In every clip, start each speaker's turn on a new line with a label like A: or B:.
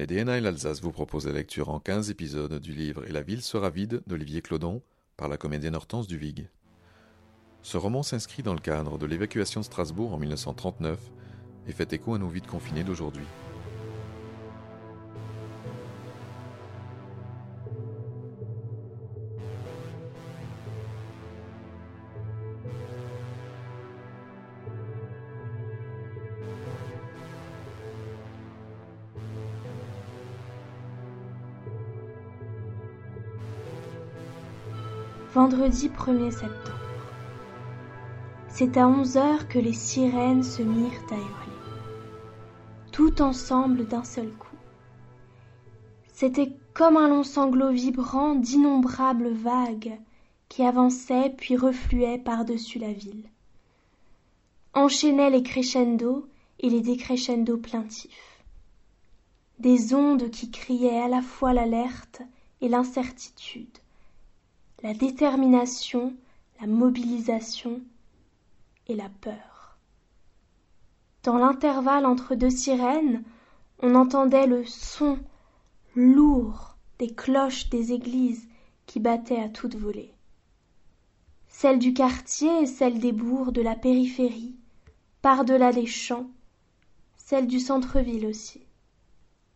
A: Les DNA l'Alsace vous propose la lecture en 15 épisodes du livre Et la ville sera vide d'Olivier Clodon par la comédienne Hortense Duvig. Ce roman s'inscrit dans le cadre de l'évacuation de Strasbourg en 1939 et fait écho à nos vides confinés d'aujourd'hui.
B: Vendredi 1er septembre. C'est à onze heures que les sirènes se mirent à hurler, tout ensemble d'un seul coup. C'était comme un long sanglot vibrant d'innombrables vagues qui avançaient puis refluaient par-dessus la ville. Enchaînaient les crescendo et les décrescendo plaintifs. Des ondes qui criaient à la fois l'alerte et l'incertitude, la détermination, la mobilisation et la peur. Dans l'intervalle entre deux sirènes, on entendait le son lourd des cloches des églises qui battaient à toute volée. Celles du quartier et celles des bourgs de la périphérie, par-delà les champs, celles du centre-ville aussi.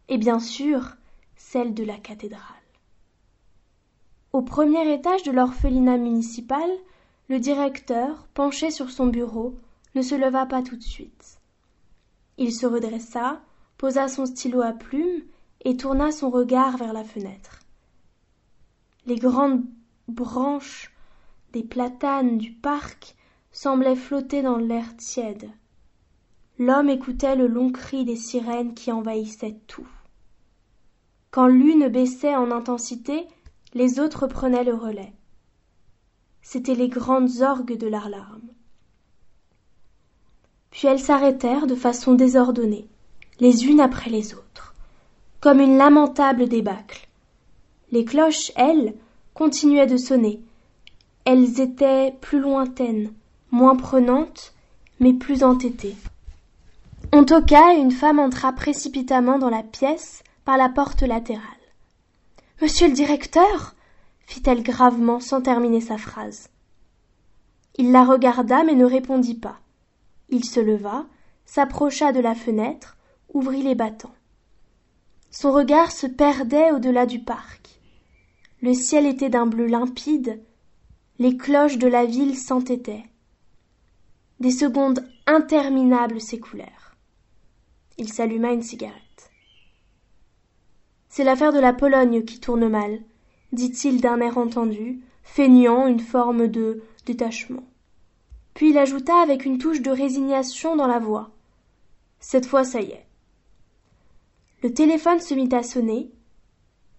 B: Et bien sûr, celles de la cathédrale. Au premier étage de l'orphelinat municipal, le directeur, penché sur son bureau, ne se leva pas tout de suite. Il se redressa, posa son stylo à plume et tourna son regard vers la fenêtre. Les grandes branches des platanes du parc semblaient flotter dans l'air tiède. L'homme écoutait le long cri des sirènes qui envahissaient tout. Quand l'une baissait en intensité, les autres prenaient le relais. C'étaient les grandes orgues de l'alarme. Puis elles s'arrêtèrent de façon désordonnée, les unes après les autres, comme une lamentable débâcle. Les cloches, elles, continuaient de sonner. Elles étaient plus lointaines, moins prenantes, mais plus entêtées. On toqua et une femme entra précipitamment dans la pièce par la porte latérale. Monsieur le directeur fit-elle gravement sans terminer sa phrase. Il la regarda mais ne répondit pas. Il se leva, s'approcha de la fenêtre, ouvrit les battants. Son regard se perdait au-delà du parc. Le ciel était d'un bleu limpide, les cloches de la ville s'entêtaient. Des secondes interminables s'écoulèrent. Il s'alluma une cigarette. C'est l'affaire de la Pologne qui tourne mal, dit-il d'un air entendu, feignant une forme de détachement. Puis il ajouta avec une touche de résignation dans la voix. Cette fois ça y est. Le téléphone se mit à sonner.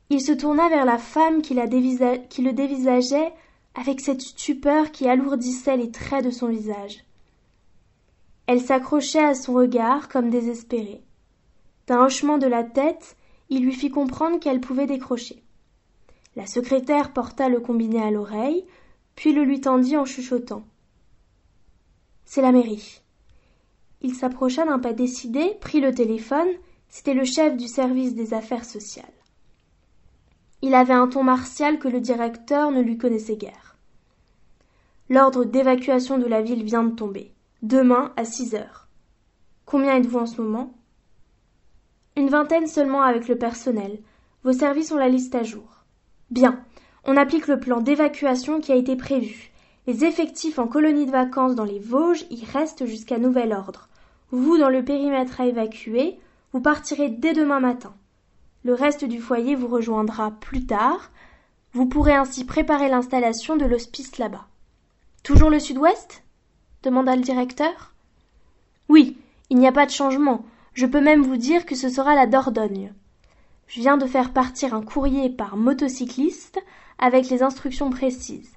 B: Il se tourna vers la femme qui, le dévisageait avec cette stupeur qui alourdissait les traits de son visage. Elle s'accrochait à son regard comme désespérée. D'un hochement de la tête, il lui fit comprendre qu'elle pouvait décrocher. La secrétaire porta le combiné à l'oreille, puis le lui tendit en chuchotant. C'est la mairie. Il s'approcha d'un pas décidé, prit le téléphone, c'était le chef du service des affaires sociales. Il avait un ton martial que le directeur ne lui connaissait guère. L'ordre d'évacuation de la ville vient de tomber. Demain à six heures. Combien êtes-vous en ce moment? Une vingtaine seulement avec le personnel. Vos services ont la liste à jour. Bien. On applique le plan d'évacuation qui a été prévu. Les effectifs en colonie de vacances dans les Vosges y restent jusqu'à nouvel ordre. Vous, dans le périmètre à évacuer, vous partirez dès demain matin. Le reste du foyer vous rejoindra plus tard. Vous pourrez ainsi préparer l'installation de l'hospice là-bas. Toujours le sud-ouest? demanda le directeur. Oui, il n'y a pas de changement. Je peux même vous dire que ce sera la Dordogne. Je viens de faire partir un courrier par motocycliste avec les instructions précises,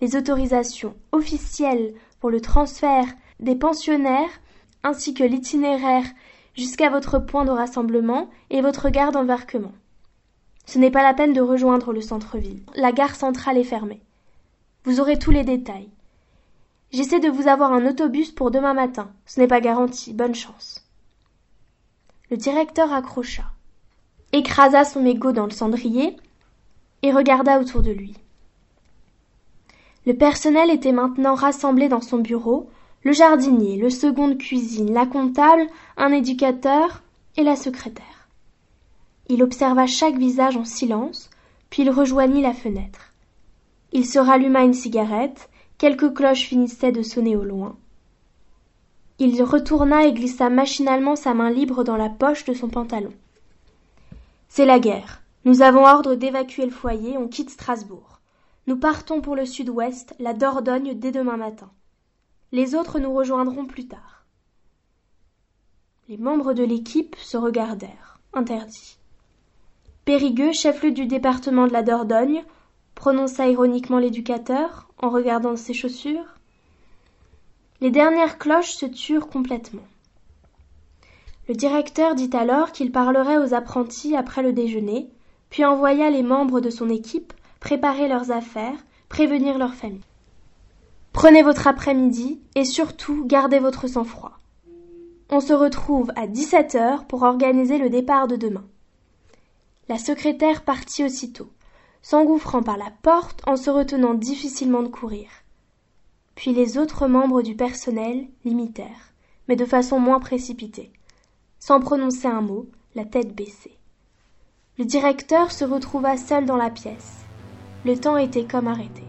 B: les autorisations officielles pour le transfert des pensionnaires ainsi que l'itinéraire jusqu'à votre point de rassemblement et votre gare d'embarquement. Ce n'est pas la peine de rejoindre le centre-ville. La gare centrale est fermée. Vous aurez tous les détails. J'essaie de vous avoir un autobus pour demain matin. Ce n'est pas garanti. Bonne chance. Le directeur accrocha, écrasa son mégot dans le cendrier et regarda autour de lui. Le personnel était maintenant rassemblé dans son bureau, le jardinier, le second de cuisine, la comptable, un éducateur et la secrétaire. Il observa chaque visage en silence, puis il rejoignit la fenêtre. Il se ralluma une cigarette, quelques cloches finissaient de sonner au loin. Il retourna et glissa machinalement sa main libre dans la poche de son pantalon. C'est la guerre. Nous avons ordre d'évacuer le foyer, on quitte Strasbourg. Nous partons pour le sud-ouest, la Dordogne, dès demain matin. Les autres nous rejoindront plus tard. Les membres de l'équipe se regardèrent, interdits. Périgueux, chef-lieu du département de la Dordogne, prononça ironiquement l'éducateur, en regardant ses chaussures. Les dernières cloches se turent complètement. Le directeur dit alors qu'il parlerait aux apprentis après le déjeuner, puis envoya les membres de son équipe préparer leurs affaires, prévenir leur famille. Prenez votre après-midi et surtout gardez votre sang-froid. On se retrouve à 17 heures pour organiser le départ de demain. La secrétaire partit aussitôt, s'engouffrant par la porte en se retenant difficilement de courir. Puis les autres membres du personnel l'imitèrent, mais de façon moins précipitée, sans prononcer un mot, la tête baissée. Le directeur se retrouva seul dans la pièce. Le temps était comme arrêté.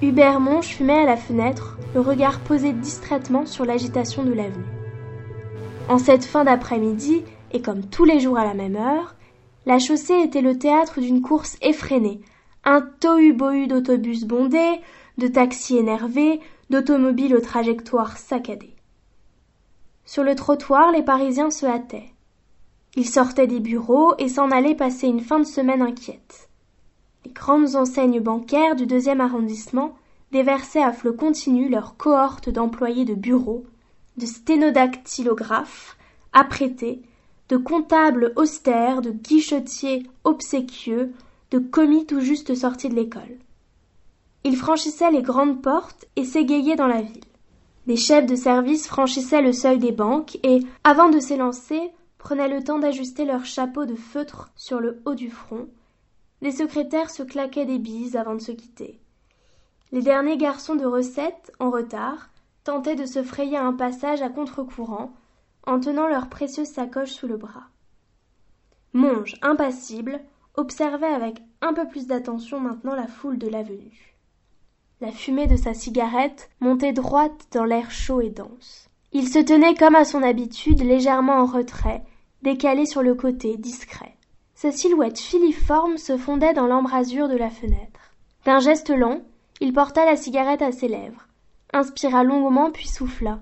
B: Hubert Monge fumait à la fenêtre, le regard posé distraitement sur l'agitation de l'avenue. En cette fin d'après-midi, et comme tous les jours à la même heure, la chaussée était le théâtre d'une course effrénée, un tohu-bohu d'autobus bondés, de taxis énervés, d'automobiles aux trajectoires saccadées. Sur le trottoir, les Parisiens se hâtaient. Ils sortaient des bureaux et s'en allaient passer une fin de semaine inquiète. Les grandes enseignes bancaires du deuxième arrondissement déversaient à flot continu leurs cohortes d'employés de bureaux, de sténodactylographes apprêtés, de comptables austères, de guichetiers obséquieux, de commis tout juste sortis de l'école. Ils franchissaient les grandes portes et s'égayaient dans la ville. Les chefs de service franchissaient le seuil des banques et, avant de s'élancer, prenaient le temps d'ajuster leurs chapeaux de feutre sur le haut du front, les secrétaires se claquaient des bises avant de se quitter. Les derniers garçons de recette, en retard, tentaient de se frayer un passage à contre-courant, en tenant leurs précieuses sacoches sous le bras. Monge, impassible, observait avec un peu plus d'attention maintenant la foule de l'avenue. La fumée de sa cigarette montait droite dans l'air chaud et dense. Il se tenait comme à son habitude légèrement en retrait, décalé sur le côté, discret. Sa silhouette filiforme se fondait dans l'embrasure de la fenêtre. D'un geste lent, il porta la cigarette à ses lèvres, inspira longuement puis souffla.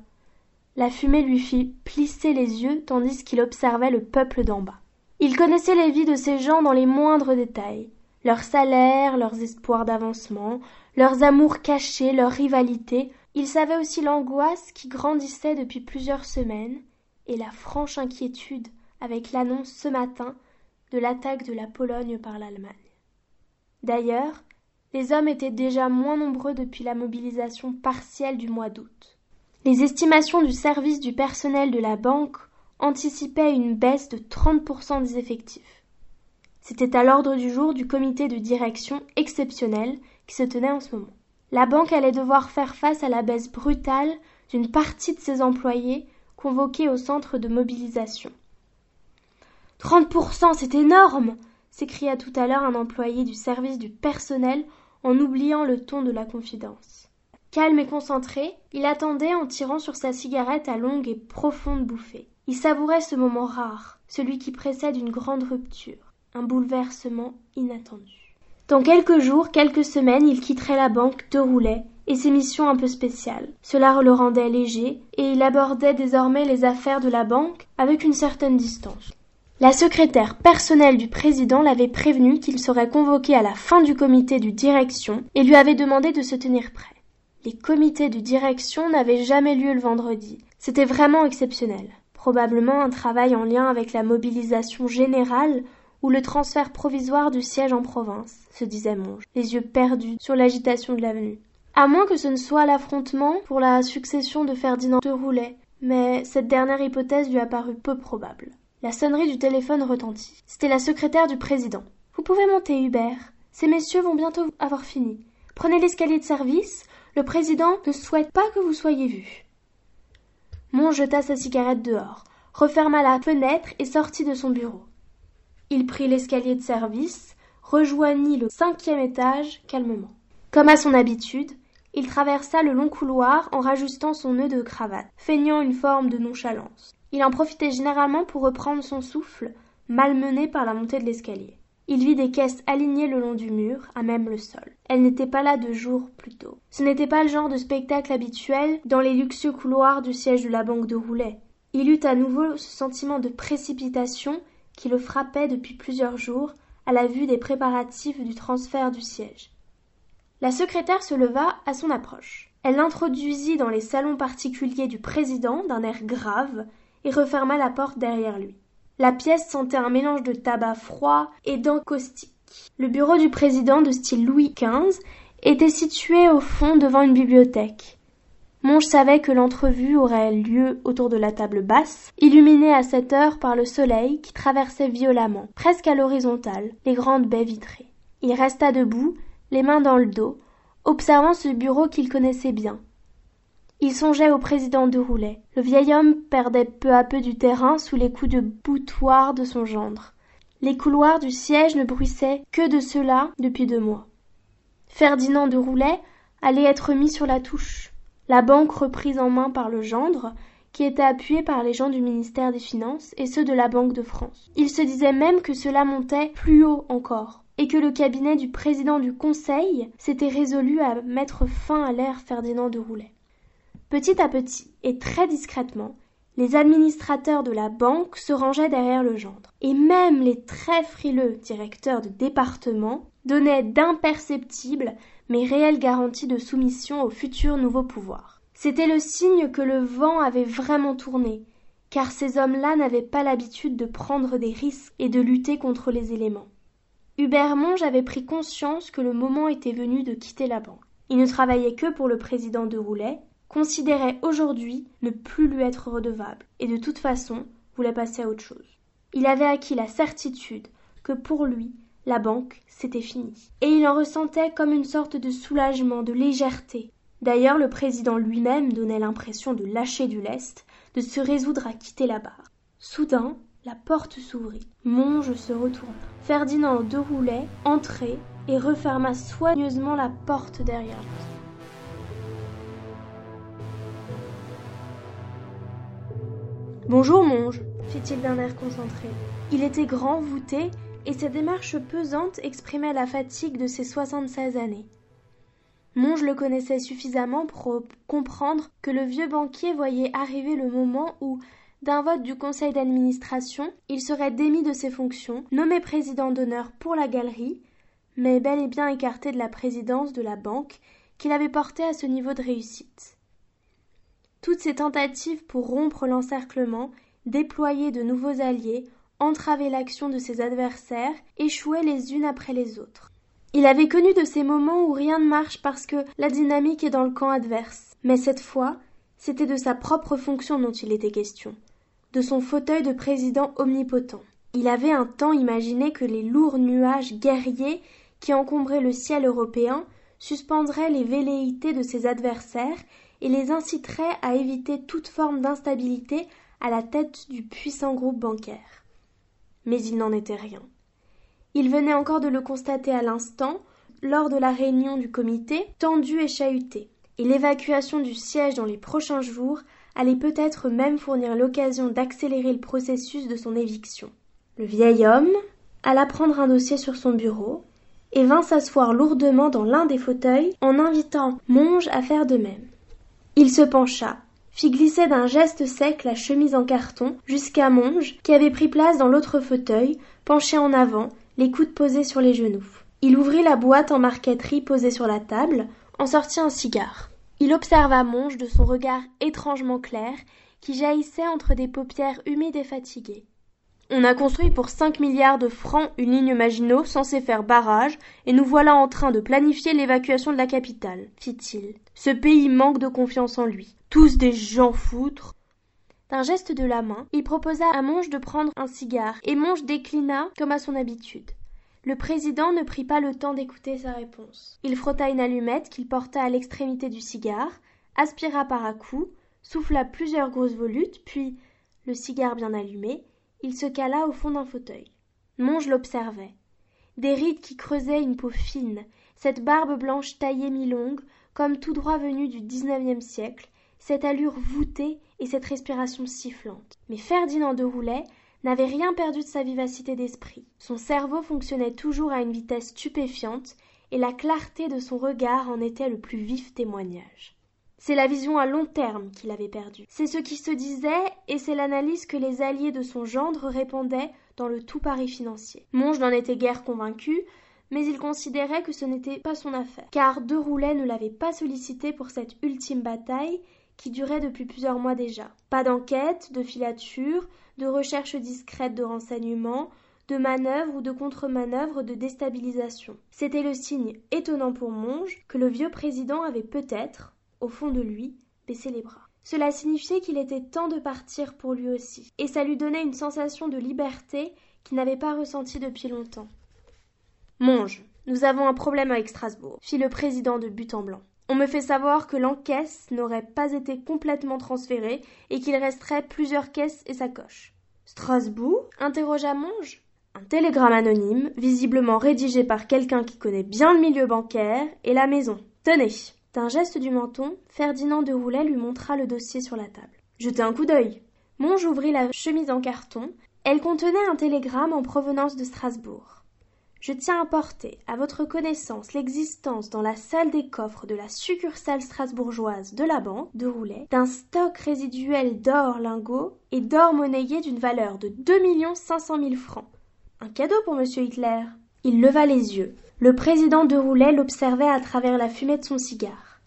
B: La fumée lui fit plisser les yeux tandis qu'il observait le peuple d'en bas. Il connaissait les vies de ces gens dans les moindres détails, leurs salaires, leurs espoirs d'avancement, leurs amours cachés, leurs rivalités. Il savait aussi l'angoisse qui grandissait depuis plusieurs semaines et la franche inquiétude avec l'annonce ce matin de l'attaque de la Pologne par l'Allemagne. D'ailleurs, les hommes étaient déjà moins nombreux depuis la mobilisation partielle du mois d'août. Les estimations du service du personnel de la banque anticipaient une baisse de 30% des effectifs. C'était à l'ordre du jour du comité de direction exceptionnel qui se tenait en ce moment. La banque allait devoir faire face à la baisse brutale d'une partie de ses employés convoqués au centre de mobilisation. Trente pour cent, c'est énorme s'écria tout à l'heure un employé du service du personnel en oubliant le ton de la confidence. Calme et concentré, il attendait en tirant sur sa cigarette à longue et profonde bouffée. Il savourait ce moment rare, celui qui précède une grande rupture, un bouleversement inattendu. Dans quelques jours, quelques semaines, il quitterait la banque de Roulet et ses missions un peu spéciales. Cela le rendait léger et il abordait désormais les affaires de la banque avec une certaine distance. La secrétaire personnelle du président l'avait prévenu qu'il serait convoqué à la fin du comité de direction et lui avait demandé de se tenir prêt. Les comités de direction n'avaient jamais lieu le vendredi. C'était vraiment exceptionnel. Probablement un travail en lien avec la mobilisation générale ou le transfert provisoire du siège en province, se disait Monge, les yeux perdus sur l'agitation de l'avenue. À moins que ce ne soit l'affrontement pour la succession de Ferdinand de Roulet, mais cette dernière hypothèse lui apparut peu probable. La sonnerie du téléphone retentit. C'était la secrétaire du président. Vous pouvez monter, Hubert. Ces messieurs vont bientôt avoir fini. Prenez l'escalier de service. Le président ne souhaite pas que vous soyez vu. Mon jeta sa cigarette dehors, referma la fenêtre et sortit de son bureau. Il prit l'escalier de service, rejoignit le cinquième étage calmement. Comme à son habitude, il traversa le long couloir en rajustant son nœud de cravate, feignant une forme de nonchalance. Il en profitait généralement pour reprendre son souffle, malmené par la montée de l'escalier. Il vit des caisses alignées le long du mur, à même le sol. Elles n'étaient pas là deux jours plus tôt. Ce n'était pas le genre de spectacle habituel dans les luxueux couloirs du siège de la banque de Roulet. Il eut à nouveau ce sentiment de précipitation qui le frappait depuis plusieurs jours à la vue des préparatifs du transfert du siège. La secrétaire se leva à son approche. Elle l'introduisit dans les salons particuliers du président d'un air grave referma la porte derrière lui. La pièce sentait un mélange de tabac froid et d'encaustique. Le bureau du président de style Louis XV était situé au fond devant une bibliothèque. Monge savait que l'entrevue aurait lieu autour de la table basse, illuminée à cette heure par le soleil qui traversait violemment, presque à l'horizontale, les grandes baies vitrées. Il resta debout, les mains dans le dos, observant ce bureau qu'il connaissait bien. Il songeait au président de Roulet. Le vieil homme perdait peu à peu du terrain sous les coups de boutoir de son gendre. Les couloirs du siège ne bruissaient que de cela depuis deux mois. Ferdinand de Roulet allait être mis sur la touche. La banque reprise en main par le gendre, qui était appuyé par les gens du ministère des Finances et ceux de la Banque de France. Il se disait même que cela montait plus haut encore et que le cabinet du président du Conseil s'était résolu à mettre fin à l'ère Ferdinand de Roulet. Petit à petit et très discrètement, les administrateurs de la banque se rangeaient derrière le gendre, et même les très frileux directeurs de département donnaient d'imperceptibles mais réelles garanties de soumission au futur nouveau pouvoir. C'était le signe que le vent avait vraiment tourné, car ces hommes-là n'avaient pas l'habitude de prendre des risques et de lutter contre les éléments. Hubert Monge avait pris conscience que le moment était venu de quitter la banque. Il ne travaillait que pour le président de Roulet, considérait aujourd'hui ne plus lui être redevable, et de toute façon voulait passer à autre chose. Il avait acquis la certitude que pour lui, la banque, c'était fini. Et il en ressentait comme une sorte de soulagement, de légèreté. D'ailleurs, le président lui-même donnait l'impression de lâcher du lest, de se résoudre à quitter la barre. Soudain, la porte s'ouvrit. Monge se retourna. Ferdinand de Roulet entrait et referma soigneusement la porte derrière lui. Bonjour, Monge, fit-il d'un air concentré. Il était grand, voûté, et sa démarche pesante exprimait la fatigue de ses soixante-seize années. Monge le connaissait suffisamment pour comprendre que le vieux banquier voyait arriver le moment où, d'un vote du conseil d'administration, il serait démis de ses fonctions, nommé président d'honneur pour la galerie, mais bel et bien écarté de la présidence de la banque qu'il avait porté à ce niveau de réussite. Toutes ces tentatives pour rompre l'encerclement, déployer de nouveaux alliés, entraver l'action de ses adversaires, échouaient les unes après les autres. Il avait connu de ces moments où rien ne marche parce que la dynamique est dans le camp adverse. Mais cette fois, c'était de sa propre fonction dont il était question, de son fauteuil de président omnipotent. Il avait un temps imaginé que les lourds nuages guerriers qui encombraient le ciel européen suspendraient les velléités de ses adversaires et les inciteraient à éviter toute forme d'instabilité à la tête du puissant groupe bancaire. Mais il n'en était rien. Il venait encore de le constater à l'instant, lors de la réunion du comité, tendu et chahuté et l'évacuation du siège dans les prochains jours allait peut-être même fournir l'occasion d'accélérer le processus de son éviction. Le vieil homme alla prendre un dossier sur son bureau et vint s'asseoir lourdement dans l'un des fauteuils en invitant Monge à faire de même. Il se pencha, fit glisser d'un geste sec la chemise en carton jusqu'à Monge, qui avait pris place dans l'autre fauteuil, penché en avant, les coudes posés sur les genoux. Il ouvrit la boîte en marqueterie posée sur la table, en sortit un cigare. Il observa Monge de son regard étrangement clair, qui jaillissait entre des paupières humides et fatiguées. On a construit pour cinq milliards de francs une ligne Maginot censée faire barrage, et nous voilà en train de planifier l'évacuation de la capitale, fit-il. Ce pays manque de confiance en lui. Tous des gens foutres. D'un geste de la main, il proposa à Monge de prendre un cigare, et Monge déclina comme à son habitude. Le président ne prit pas le temps d'écouter sa réponse. Il frotta une allumette qu'il porta à l'extrémité du cigare, aspira par à coups, souffla plusieurs grosses volutes, puis, le cigare bien allumé, il se cala au fond d'un fauteuil. Monge l'observait. Des rides qui creusaient une peau fine, cette barbe blanche taillée mi-longue, comme tout droit venu du XIXe siècle, cette allure voûtée et cette respiration sifflante. Mais Ferdinand de Roulet n'avait rien perdu de sa vivacité d'esprit. Son cerveau fonctionnait toujours à une vitesse stupéfiante, et la clarté de son regard en était le plus vif témoignage. C'est la vision à long terme qu'il avait perdue. C'est ce qui se disait et c'est l'analyse que les alliés de son gendre répandaient dans le tout Paris financier. Monge n'en était guère convaincu, mais il considérait que ce n'était pas son affaire, car De Roulet ne l'avait pas sollicité pour cette ultime bataille qui durait depuis plusieurs mois déjà. Pas d'enquête, de filature, de recherche discrète de renseignements, de manœuvres ou de contre-manœuvres de déstabilisation. C'était le signe étonnant pour Monge que le vieux président avait peut-être, au fond de lui, baissé les bras. Cela signifiait qu'il était temps de partir pour lui aussi, et ça lui donnait une sensation de liberté qu'il n'avait pas ressentie depuis longtemps. Monge, nous avons un problème avec Strasbourg, fit le président de but en blanc. On me fait savoir que l'encaisse n'aurait pas été complètement transférée et qu'il resterait plusieurs caisses et sacoches. Strasbourg? interrogea Monge. Un télégramme anonyme, visiblement rédigé par quelqu'un qui connaît bien le milieu bancaire, et la maison. Tenez. D'un geste du menton, Ferdinand de Roulet lui montra le dossier sur la table. Jetez un coup d'œil. Monge ouvrit la chemise en carton. Elle contenait un télégramme en provenance de Strasbourg. Je tiens à porter à votre connaissance l'existence dans la salle des coffres de la succursale strasbourgeoise de la banque de Roulet d'un stock résiduel d'or lingots et d'or monnayé d'une valeur de deux millions cinq cent mille francs. Un cadeau pour monsieur Hitler. Il leva les yeux. Le président de Roulet l'observait à travers la fumée de son cigare.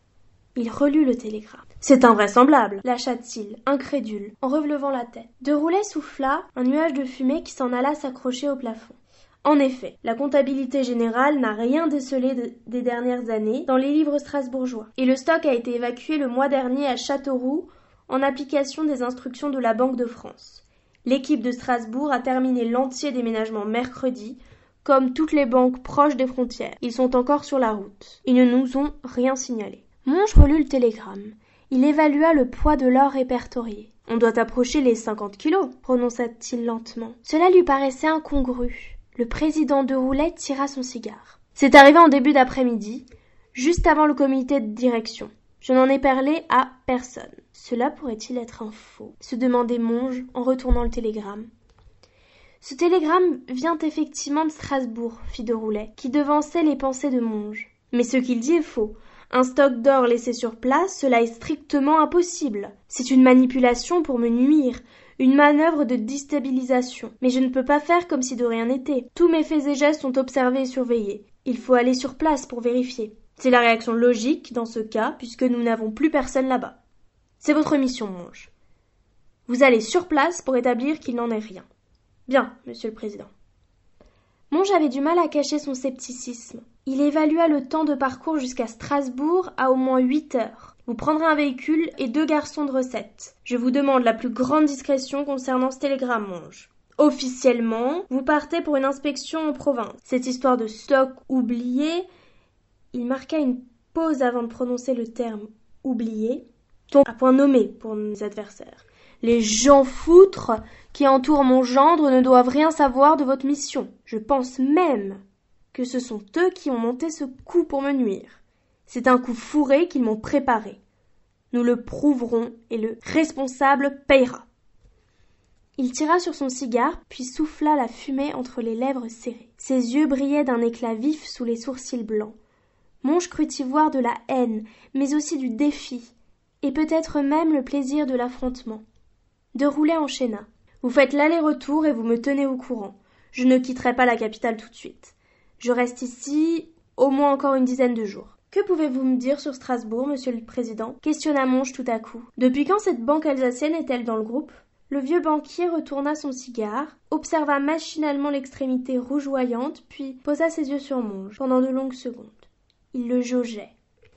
B: Il relut le télégramme. C'est invraisemblable, lâcha-t-il, incrédule, en relevant la tête. De Roulet souffla un nuage de fumée qui s'en alla s'accrocher au plafond. En effet, la comptabilité générale n'a rien décelé des dernières années dans les livres strasbourgeois, et le stock a été évacué le mois dernier à Châteauroux en application des instructions de la Banque de France. L'équipe de Strasbourg a terminé l'entier déménagement mercredi, comme toutes les banques proches des frontières. Ils sont encore sur la route. Ils ne nous ont rien signalé. Monge relut le télégramme. Il évalua le poids de l'or répertorié. On doit approcher les cinquante kilos, prononça-t-il lentement. Cela lui paraissait incongru. Le président de Roulet tira son cigare. C'est arrivé en début d'après-midi, juste avant le comité de direction. Je n'en ai parlé à personne. Cela pourrait-il être un faux? se demandait Monge en retournant le télégramme. Ce télégramme vient effectivement de Strasbourg, fit de Roulet, qui devançait les pensées de Monge. Mais ce qu'il dit est faux. Un stock d'or laissé sur place, cela est strictement impossible. C'est une manipulation pour me nuire, une manœuvre de déstabilisation. Mais je ne peux pas faire comme si de rien n'était. Tous mes faits et gestes sont observés et surveillés. Il faut aller sur place pour vérifier. C'est la réaction logique dans ce cas, puisque nous n'avons plus personne là-bas. C'est votre mission, Monge. Vous allez sur place pour établir qu'il n'en est rien. Bien, monsieur le président. Monge avait du mal à cacher son scepticisme. Il évalua le temps de parcours jusqu'à Strasbourg à au moins huit heures. Vous prendrez un véhicule et deux garçons de recette. Je vous demande la plus grande discrétion concernant ce télégramme, Monge. Officiellement, vous partez pour une inspection en province. Cette histoire de stock oublié. Il marqua une pause avant de prononcer le terme oublié, tombe à point nommé pour nos adversaires. Les gens foutres qui entourent mon gendre ne doivent rien savoir de votre mission. Je pense même que ce sont eux qui ont monté ce coup pour me nuire. C'est un coup fourré qu'ils m'ont préparé. Nous le prouverons et le responsable payera. Il tira sur son cigare, puis souffla la fumée entre les lèvres serrées. Ses yeux brillaient d'un éclat vif sous les sourcils blancs. Monge crut y voir de la haine, mais aussi du défi, et peut-être même le plaisir de l'affrontement. De Roulet enchaîna. Vous faites l'aller-retour et vous me tenez au courant. Je ne quitterai pas la capitale tout de suite. Je reste ici au moins encore une dizaine de jours. Que pouvez-vous me dire sur Strasbourg, monsieur le président? Questionna Monge tout à coup. Depuis quand cette banque alsacienne est-elle dans le groupe? Le vieux banquier retourna son cigare, observa machinalement l'extrémité rougeoyante, puis posa ses yeux sur Monge pendant de longues secondes. Il le jaugeait.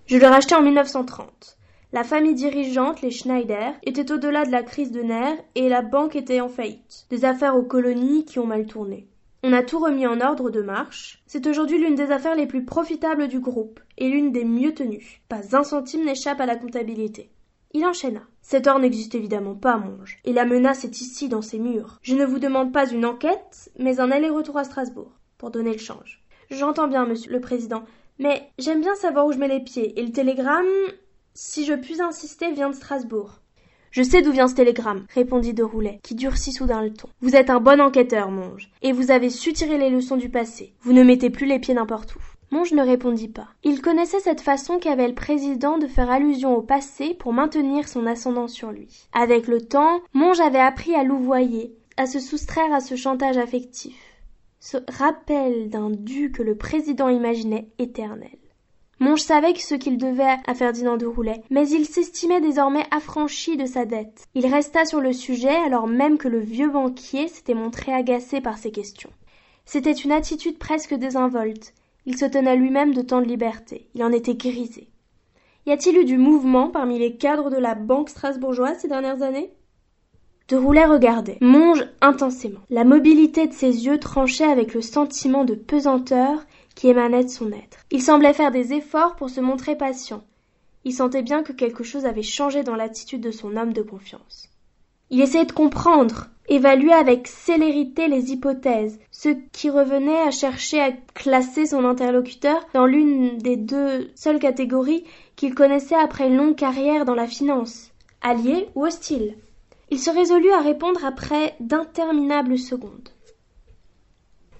B: Je l'ai racheté en 1930. La famille dirigeante, les Schneider, était au-delà de la crise de nerfs et la banque était en faillite. Des affaires aux colonies qui ont mal tourné. On a tout remis en ordre de marche. C'est aujourd'hui l'une des affaires les plus profitables du groupe et l'une des mieux tenues. Pas un centime n'échappe à la comptabilité. Il enchaîna. Cet or n'existe évidemment pas, Monge, et la menace est ici dans ces murs. Je ne vous demande pas une enquête, mais un aller-retour à Strasbourg, pour donner le change. J'entends bien, monsieur le président, mais j'aime bien savoir où je mets les pieds, et le télégramme, si je puis insister, vient de Strasbourg. Je sais d'où vient ce télégramme, répondit de Roulet, qui durcit soudain le ton. Vous êtes un bon enquêteur, Monge, et vous avez su tirer les leçons du passé. Vous ne mettez plus les pieds n'importe où. Monge ne répondit pas. Il connaissait cette façon qu'avait le président de faire allusion au passé pour maintenir son ascendant sur lui. Avec le temps, Monge avait appris à louvoyer, à se soustraire à ce chantage affectif, ce rappel d'un dû que le président imaginait éternel. Monge savait ce qu'il devait à Ferdinand de Roulet, mais il s'estimait désormais affranchi de sa dette. Il resta sur le sujet alors même que le vieux banquier s'était montré agacé par ses questions. C'était une attitude presque désinvolte. Il se tenait lui-même de tant de liberté. Il en était grisé. Y a-t-il eu du mouvement parmi les cadres de la banque strasbourgeoise ces dernières années? De Roulet regardait, Monge intensément. La mobilité de ses yeux tranchait avec le sentiment de pesanteur qui émanait de son être. Il semblait faire des efforts pour se montrer patient. Il sentait bien que quelque chose avait changé dans l'attitude de son homme de confiance. Il essayait de comprendre, évaluer avec célérité les hypothèses, ce qui revenait à chercher à classer son interlocuteur dans l'une des deux seules catégories qu'il connaissait après une longue carrière dans la finance, allié ou hostile. Il se résolut à répondre après d'interminables secondes.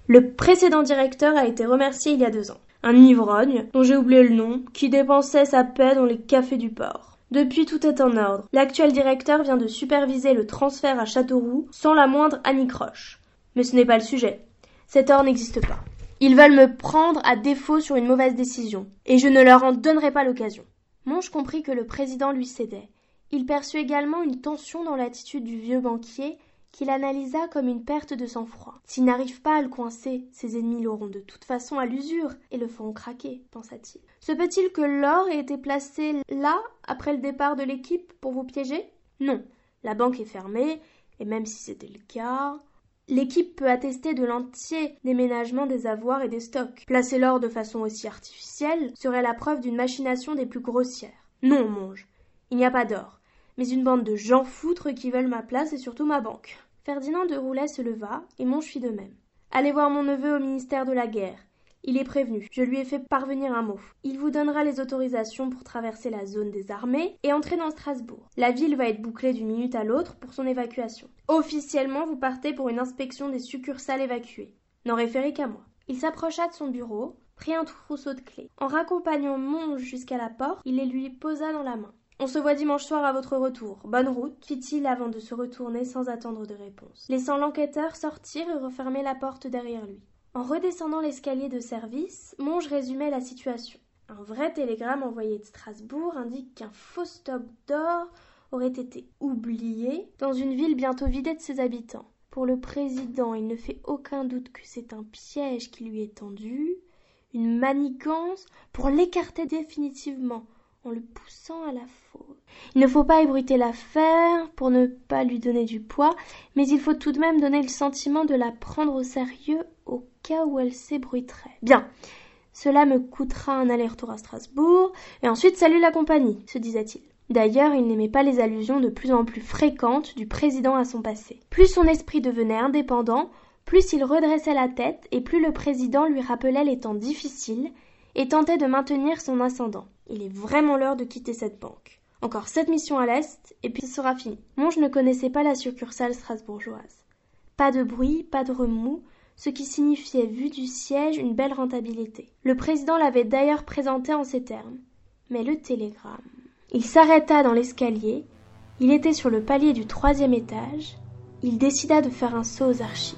B: Le précédent directeur a été remercié il y a deux ans. Un ivrogne, dont j'ai oublié le nom, qui dépensait sa paix dans les cafés du port. Depuis, tout est en ordre. L'actuel directeur vient de superviser le transfert à Châteauroux sans la moindre anicroche. Mais ce n'est pas le sujet. Cet or n'existe pas. Ils veulent me prendre à défaut sur une mauvaise décision, et je ne leur en donnerai pas l'occasion. Monge comprit que le président lui cédait. Il perçut également une tension dans l'attitude du vieux banquier qu'il analysa comme une perte de sang-froid. S'il n'arrive pas à le coincer, ses ennemis l'auront de toute façon à l'usure et le feront craquer, pensa-t-il. Se peut-il que l'or ait été placé là, après le départ de l'équipe, pour vous piéger? Non. La banque est fermée, et même si c'était le cas, L'équipe peut attester de l'entier déménagement des avoirs et des stocks. Placer l'or de façon aussi artificielle serait la preuve d'une machination des plus grossières. Non, monge, il n'y a pas d'or, mais une bande de gens foutres qui veulent ma place et surtout ma banque. Ferdinand de Roulet se leva, et Monge fit de même. Allez voir mon neveu au ministère de la Guerre. Il est prévenu. Je lui ai fait parvenir un mot. Il vous donnera les autorisations pour traverser la zone des armées et entrer dans Strasbourg. La ville va être bouclée d'une minute à l'autre pour son évacuation. Officiellement, vous partez pour une inspection des succursales évacuées. N'en référez qu'à moi. Il s'approcha de son bureau, prit un trousseau de clés. En raccompagnant Monge jusqu'à la porte, il les lui posa dans la main. On se voit dimanche soir à votre retour. Bonne route, fit-il avant de se retourner sans attendre de réponse, laissant l'enquêteur sortir et refermer la porte derrière lui. En redescendant l'escalier de service, Monge résumait la situation. Un vrai télégramme envoyé de Strasbourg indique qu'un faux stock d'or aurait été oublié dans une ville bientôt vidée de ses habitants. Pour le président, il ne fait aucun doute que c'est un piège qui lui est tendu, une manigance pour l'écarter définitivement en le poussant à la faute. Il ne faut pas ébruiter l'affaire pour ne pas lui donner du poids, mais il faut tout de même donner le sentiment de la prendre au sérieux au cas où elle s'ébruiterait. Bien. Cela me coûtera un aller-retour à Strasbourg, et ensuite salut la compagnie, se disait-il. D'ailleurs, il n'aimait pas les allusions de plus en plus fréquentes du président à son passé. Plus son esprit devenait indépendant, plus il redressait la tête, et plus le président lui rappelait les temps difficiles, et tentait de maintenir son ascendant. Il est vraiment l'heure de quitter cette banque. Encore sept missions à l'est, et puis ce sera fini. Monge ne connaissait pas la succursale strasbourgeoise. Pas de bruit, pas de remous, ce qui signifiait, vu du siège, une belle rentabilité. Le président l'avait d'ailleurs présenté en ces termes. Mais le télégramme. Il s'arrêta dans l'escalier. Il était sur le palier du troisième étage. Il décida de faire un saut aux archives.